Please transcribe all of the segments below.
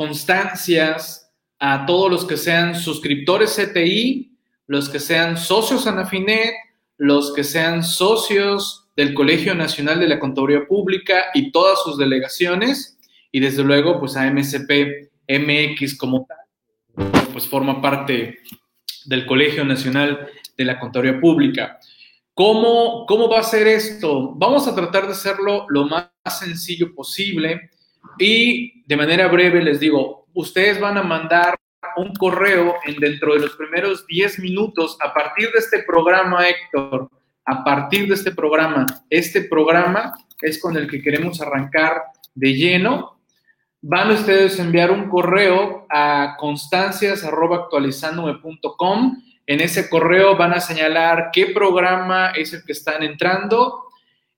constancias a todos los que sean suscriptores CTI, los que sean socios Anafinet, los que sean socios del Colegio Nacional de la Contaduría Pública y todas sus delegaciones, y desde luego, pues a MSP MX como tal, pues forma parte del Colegio Nacional de la Contaduría Pública. ¿Cómo, ¿Cómo va a ser esto? Vamos a tratar de hacerlo lo más sencillo posible y de manera breve les digo, ustedes van a mandar un correo en dentro de los primeros 10 minutos a partir de este programa, Héctor, a partir de este programa. Este programa es con el que queremos arrancar de lleno. Van ustedes a enviar un correo a constancias.actualizandome.com. En ese correo van a señalar qué programa es el que están entrando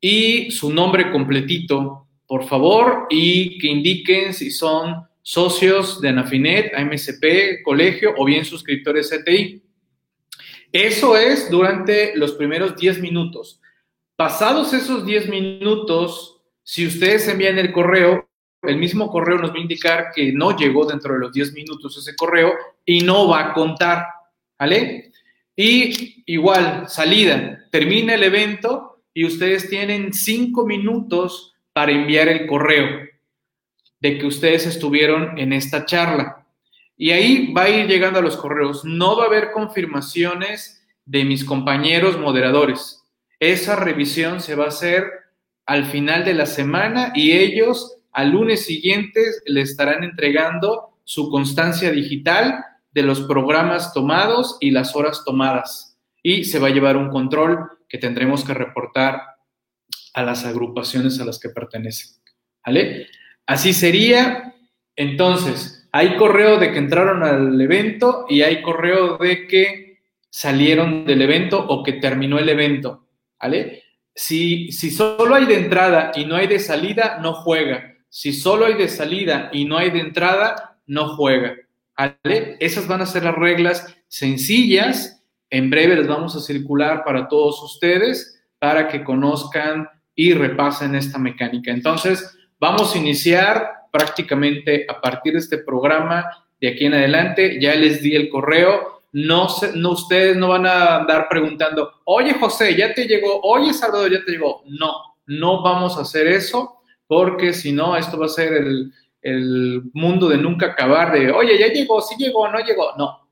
y su nombre completito, por favor, y que indiquen si son socios de Anafinet, AMSP, colegio o bien suscriptores CTI. Eso es durante los primeros 10 minutos. Pasados esos 10 minutos, si ustedes envían el correo, el mismo correo nos va a indicar que no llegó dentro de los 10 minutos ese correo y no va a contar, ¿vale? Y igual, salida, termina el evento y ustedes tienen 5 minutos para enviar el correo de que ustedes estuvieron en esta charla. Y ahí va a ir llegando a los correos. No va a haber confirmaciones de mis compañeros moderadores. Esa revisión se va a hacer al final de la semana y ellos al lunes siguiente le estarán entregando su constancia digital de los programas tomados y las horas tomadas. Y se va a llevar un control que tendremos que reportar a las agrupaciones a las que pertenecen. ¿Vale? Así sería. Entonces, hay correo de que entraron al evento y hay correo de que salieron del evento o que terminó el evento. ¿Vale? Si, si solo hay de entrada y no hay de salida, no juega. Si solo hay de salida y no hay de entrada, no juega. ¿Vale? Esas van a ser las reglas sencillas. En breve les vamos a circular para todos ustedes para que conozcan y repasen esta mecánica. Entonces, Vamos a iniciar prácticamente a partir de este programa de aquí en adelante. Ya les di el correo. No, no ustedes no van a andar preguntando, oye José, ya te llegó, oye Salvador, ya te llegó. No, no vamos a hacer eso porque si no, esto va a ser el, el mundo de nunca acabar de, oye, ya llegó, sí llegó, no llegó. No,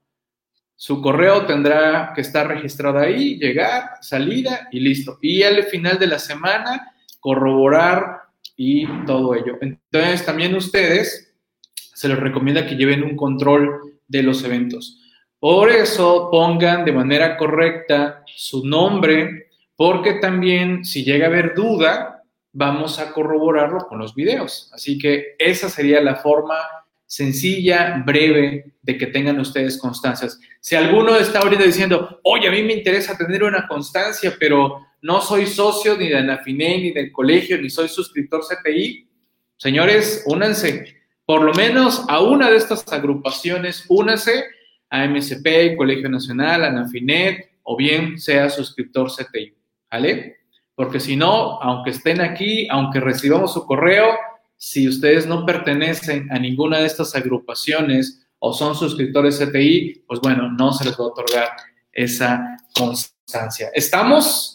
su correo tendrá que estar registrado ahí, llegar, salida y listo. Y al final de la semana corroborar y todo ello. Entonces, también ustedes se les recomienda que lleven un control de los eventos. Por eso pongan de manera correcta su nombre, porque también si llega a haber duda, vamos a corroborarlo con los videos. Así que esa sería la forma sencilla, breve, de que tengan ustedes constancias. Si alguno está ahorita diciendo, oye, a mí me interesa tener una constancia, pero no soy socio ni de Anafine, ni del colegio, ni soy suscriptor CPI, señores, únanse. Por lo menos a una de estas agrupaciones, únase a MSP, Colegio Nacional, Anafinet, o bien sea suscriptor CTI, ¿vale? Porque si no, aunque estén aquí, aunque recibamos su correo, si ustedes no pertenecen a ninguna de estas agrupaciones o son suscriptores CTI, pues bueno, no se les va a otorgar esa constancia. ¿Estamos?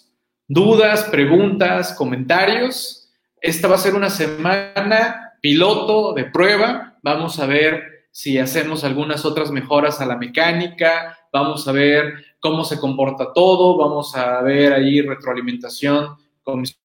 dudas, preguntas, comentarios. Esta va a ser una semana piloto de prueba. Vamos a ver si hacemos algunas otras mejoras a la mecánica. Vamos a ver cómo se comporta todo. Vamos a ver ahí retroalimentación con mis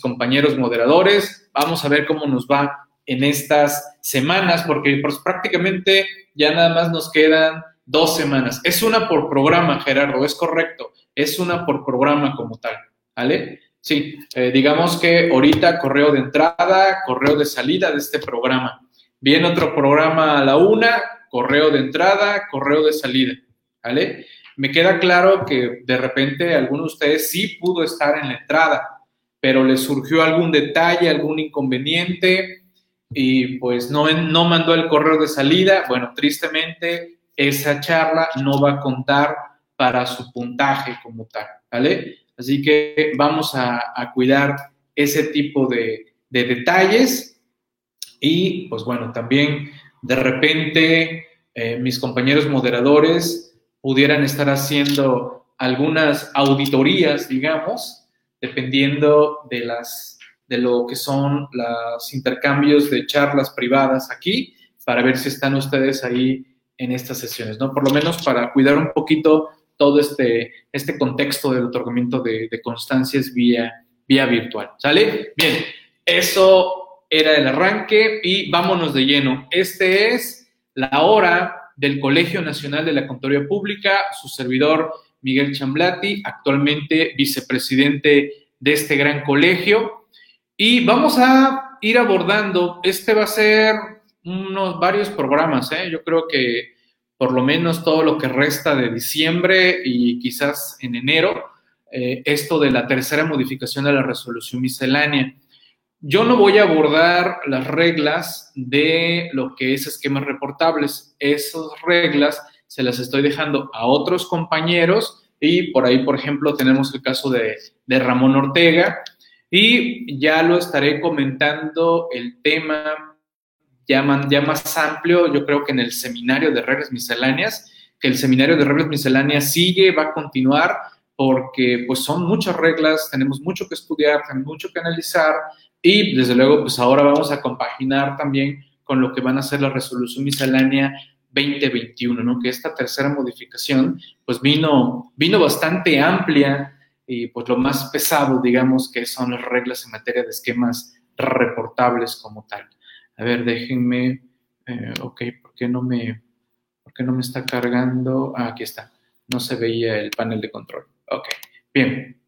compañeros moderadores. Vamos a ver cómo nos va en estas semanas, porque pues, prácticamente ya nada más nos quedan dos semanas. Es una por programa, Gerardo, es correcto. Es una por programa como tal. ¿vale? Sí, eh, digamos que ahorita correo de entrada, correo de salida de este programa. Viene otro programa a la una, correo de entrada, correo de salida, ¿vale? Me queda claro que de repente alguno de ustedes sí pudo estar en la entrada, pero le surgió algún detalle, algún inconveniente y pues no, no mandó el correo de salida. Bueno, tristemente esa charla no va a contar para su puntaje como tal, ¿vale? Así que vamos a, cuidar ese tipo de, detalles y pues bueno, también de repente eh, mis compañeros moderadores pudieran estar haciendo algunas auditorías, digamos, dependiendo de las de lo que son los intercambios de charlas privadas aquí, para ver si están ustedes ahí en estas sesiones, ¿no? Por lo menos para cuidar un poquito todo este, este contexto del otorgamiento de, de constancias vía, vía virtual, ¿sale? Bien, eso era el arranque y vámonos de lleno. Este es la hora del Colegio Nacional de la Contaduría Pública, su servidor Miguel Chamblati, actualmente vicepresidente de este gran colegio. Y vamos a ir abordando, este va a ser unos varios programas, ¿eh? yo creo que por lo menos todo lo que resta de diciembre y quizás en enero, eh, esto de la tercera modificación de la resolución miscelánea. Yo no voy a abordar las reglas de lo que es esquemas reportables. Esas reglas se las estoy dejando a otros compañeros. Y por ahí, por ejemplo, tenemos el caso de, de Ramón Ortega. Y ya lo estaré comentando el tema ya, ya más amplio, yo creo que en el seminario de reglas misceláneas, que el seminario de reglas misceláneas sigue, va a continuar, porque pues son muchas reglas, tenemos mucho que estudiar, tenemos mucho que analizar y desde luego pues ahora vamos a compaginar también con lo que van a ser la resolución miscelánea 2021, ¿no? Que esta tercera modificación pues vino, vino bastante amplia y pues lo más pesado, digamos, que son las reglas en materia de esquemas reportables como tal. A ver, déjenme, eh, ok, ¿por qué, no me, ¿por qué no me está cargando? Ah, aquí está, no se veía el panel de control. Ok, bien.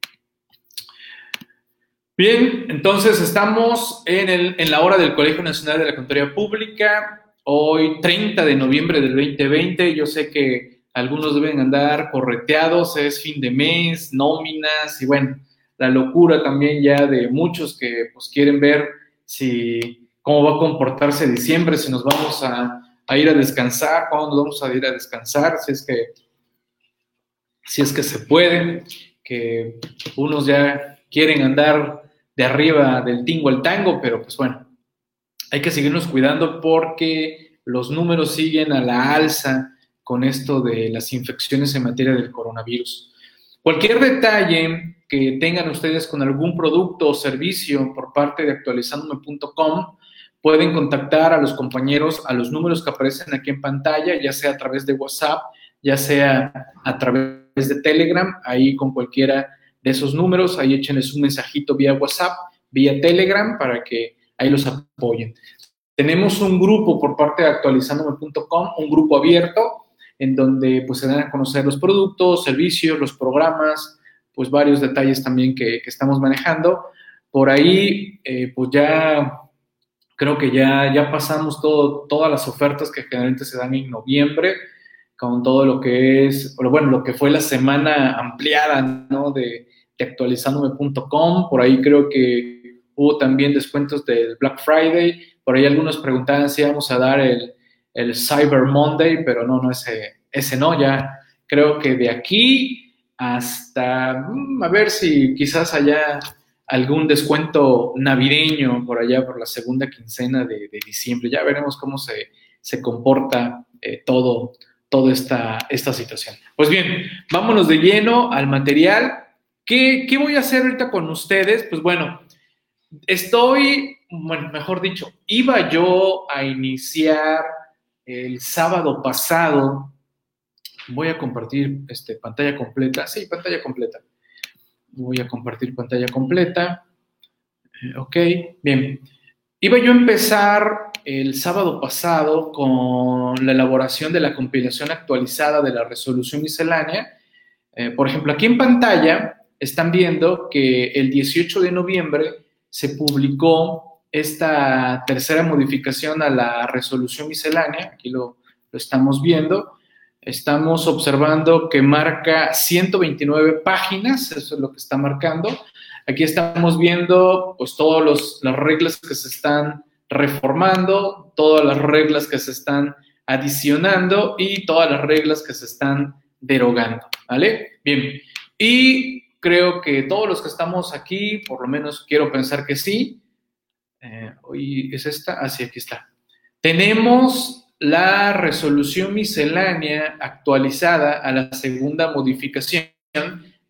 Bien, entonces estamos en, el, en la hora del Colegio Nacional de la Contaduría Pública, hoy 30 de noviembre del 2020. Yo sé que algunos deben andar correteados, es fin de mes, nóminas y bueno, la locura también ya de muchos que pues quieren ver si cómo va a comportarse diciembre, si nos vamos a, ir a descansar, cuándo nos vamos a ir a descansar, si es que, si es que se puede, que unos ya quieren andar de arriba del tingo al tango, pero pues bueno, hay que seguirnos cuidando porque los números siguen a la alza con esto de las infecciones en materia del coronavirus. Cualquier detalle que tengan ustedes con algún producto o servicio por parte de actualizandome.com, Pueden contactar a los compañeros a los números que aparecen aquí en pantalla, ya sea a través de WhatsApp, ya sea a través de Telegram, ahí con cualquiera de esos números, ahí échenles un mensajito vía WhatsApp, vía Telegram, para que ahí los apoyen. Tenemos un grupo por parte de actualizandome.com, un grupo abierto, en donde pues se dan a conocer los productos, servicios, los programas, pues varios detalles también que, estamos manejando. Por ahí, eh, pues ya Creo que ya, ya pasamos todo, todas las ofertas que generalmente se dan en noviembre, con todo lo que es, bueno, lo que fue la semana ampliada, ¿no? De, de actualizandome.com. Por ahí creo que hubo también descuentos del Black Friday. Por ahí algunos preguntaban si íbamos a dar el, Cyber Monday, pero no, no, ese, ese no, ya creo que de aquí hasta, mm, a ver si quizás allá algún descuento navideño por allá por la segunda quincena de, diciembre. Ya veremos cómo se, comporta eh, todo, toda esta, esta situación. Pues bien, vámonos de lleno al material. ¿Qué, ¿Qué voy a hacer ahorita con ustedes? Pues bueno, estoy, bueno, mejor dicho, iba yo a iniciar el sábado pasado. Voy a compartir este, pantalla completa. Sí, pantalla completa Voy a compartir pantalla completa. Eh, ok, bien. Iba yo a empezar el sábado pasado con la elaboración de la compilación actualizada de la resolución miscelánea. Eh, por ejemplo, aquí en pantalla están viendo que el 18 de noviembre se publicó esta tercera modificación a la resolución miscelánea. Aquí lo, estamos viendo estamos observando que marca 129 páginas, eso es lo que está marcando. Aquí estamos viendo pues todas las reglas que se están reformando, todas las reglas que se están adicionando y todas las reglas que se están derogando, ¿vale? Bien, y creo que todos los que estamos aquí, por lo menos quiero pensar que sí. Eh, ¿Es esta? Ah, sí, aquí está. Tenemos la resolución miscelánea actualizada a la segunda modificación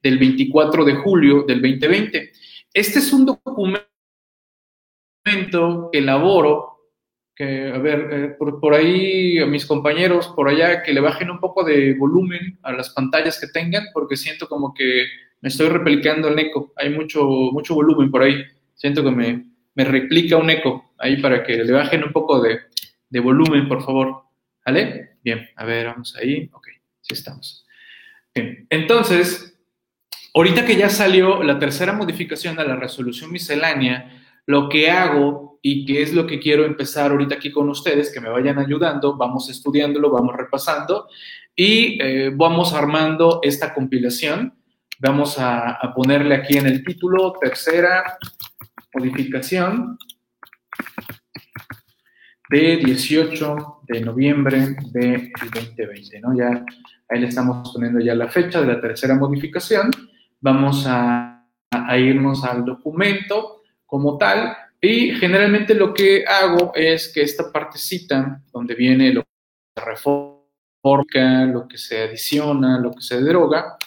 del 24 de julio del 2020. Este es un documento que elaboro, que, a ver, eh, por, ahí a mis compañeros por allá que le bajen un poco de volumen a las pantallas que tengan, porque siento como que me estoy replicando el eco. Hay mucho, mucho volumen por ahí. Siento que me, me replica un eco ahí para que le bajen un poco de, de volumen, por favor. ¿Vale? Bien, a ver, vamos ahí. Ok, sí estamos. Bien, entonces, ahorita que ya salió la tercera modificación a la resolución miscelánea, lo que hago y que es lo que quiero empezar ahorita aquí con ustedes, que me vayan ayudando, vamos estudiándolo, vamos repasando y eh, vamos armando esta compilación. Vamos a, ponerle aquí en el título tercera modificación de 18 de noviembre del 2020, ¿no? Ya ahí le estamos poniendo ya la fecha de la tercera modificación. Vamos a, a irnos al documento como tal y generalmente lo que hago es que esta partecita donde viene lo que se reforma, lo que se adiciona, lo que se deroga,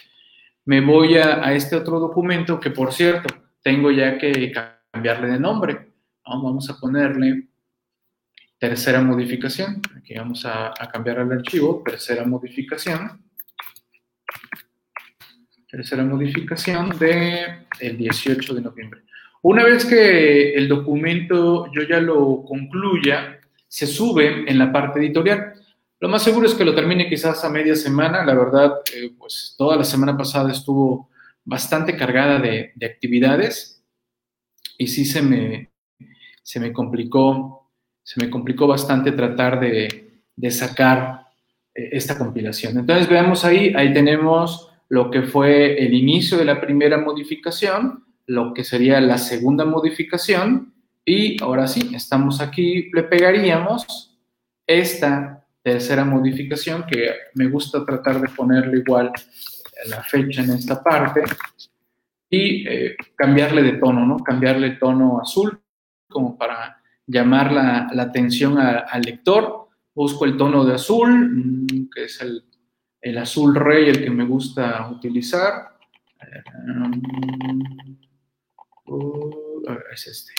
me voy a, a este otro documento que por cierto tengo ya que cambiarle de nombre. Vamos a ponerle tercera modificación. Aquí vamos a, cambiar el archivo, tercera modificación. Tercera modificación de el 18 de noviembre. Una vez que el documento yo ya lo concluya, se sube en la parte editorial. Lo más seguro es que lo termine quizás a media semana. La verdad, eh, pues toda la semana pasada estuvo bastante cargada de, de actividades y sí se me, se me complicó se me complicó bastante tratar de, sacar eh, esta compilación. Entonces veamos ahí, ahí tenemos lo que fue el inicio de la primera modificación, lo que sería la segunda modificación, y ahora sí, estamos aquí, le pegaríamos esta tercera modificación, que me gusta tratar de ponerle igual la fecha en esta parte, y eh, cambiarle de tono, ¿no? Cambiarle tono azul, como para llamar la, atención al lector. Busco el tono de azul, mm, que es el, azul rey, el que me gusta utilizar. Uh, es este.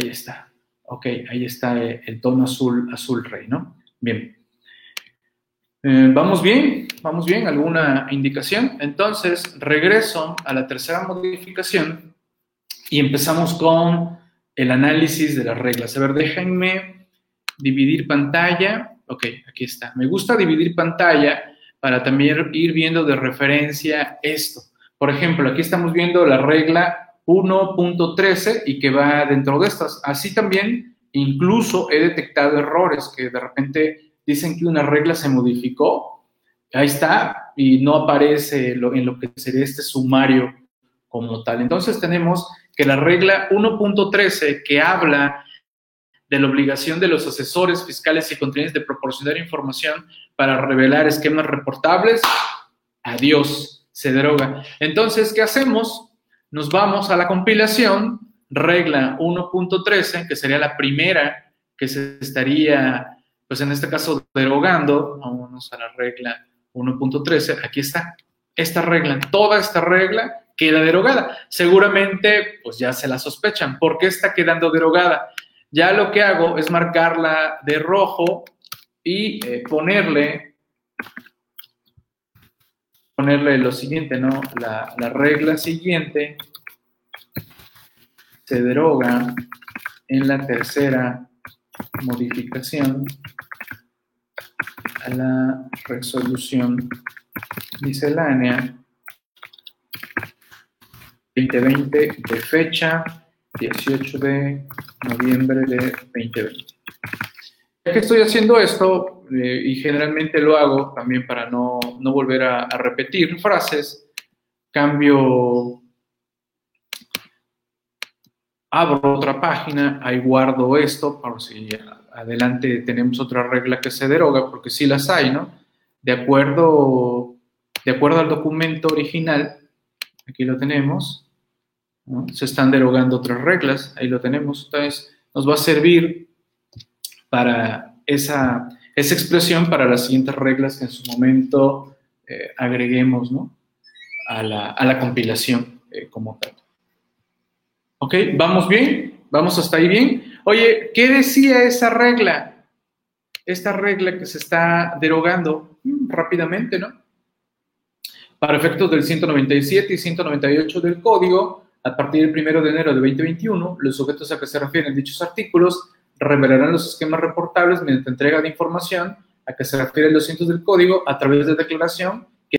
Ahí está. Ok, ahí está el tono azul, azul rey, ¿no? Bien. Eh, ¿Vamos bien? ¿Vamos bien? ¿Alguna indicación? Entonces, regreso a la tercera modificación y empezamos con el análisis de las reglas. A ver, déjenme dividir pantalla. Ok, aquí está. Me gusta dividir pantalla para también ir viendo de referencia esto. Por ejemplo, aquí estamos viendo la regla 1.13 y que va dentro de estas. Así también, incluso he detectado errores que de repente dicen que una regla se modificó. Ahí está, y no aparece en lo que sería este sumario como tal. Entonces tenemos que la regla 1.13 que habla de la obligación de los asesores fiscales y contribuyentes de proporcionar información para revelar esquemas reportables, adiós, se deroga. Entonces, ¿qué hacemos? Nos vamos a la compilación, regla 1.13, que sería la primera que se estaría, pues en este caso, derogando. Vámonos a la regla 1.13, aquí está. Esta regla, toda esta regla queda derogada. Seguramente, pues ya se la sospechan. ¿Por qué está quedando derogada? Ya lo que hago es marcarla de rojo y eh, ponerle, ponerle lo siguiente, ¿no? La, la regla siguiente se deroga en la tercera modificación a la resolución miscelánea 2020 de fecha 18 de noviembre de 2020. Ya que estoy haciendo esto, eh, y generalmente lo hago también para no, no volver a, a, repetir frases, cambio, abro otra página, ahí guardo esto, por si adelante tenemos otra regla que se deroga, porque sí las hay, ¿no? De acuerdo, de acuerdo al documento original, aquí lo tenemos, se están derogando otras reglas, ahí lo tenemos, entonces nos va a servir para esa, esa expresión para las siguientes reglas que en su momento eh, agreguemos ¿no? a, la, a, la, compilación eh, como tal. ¿Ok? ¿Vamos bien? ¿Vamos hasta ahí bien? Oye, ¿qué decía esa regla? Esta regla que se está derogando rápidamente, ¿no? Para efectos del 197 y 198 del código, a partir del 1 de enero de 2021, los sujetos a que se refieren dichos artículos revelarán los esquemas reportables mediante entrega de información a que se refieren los cientos del código a través de declaración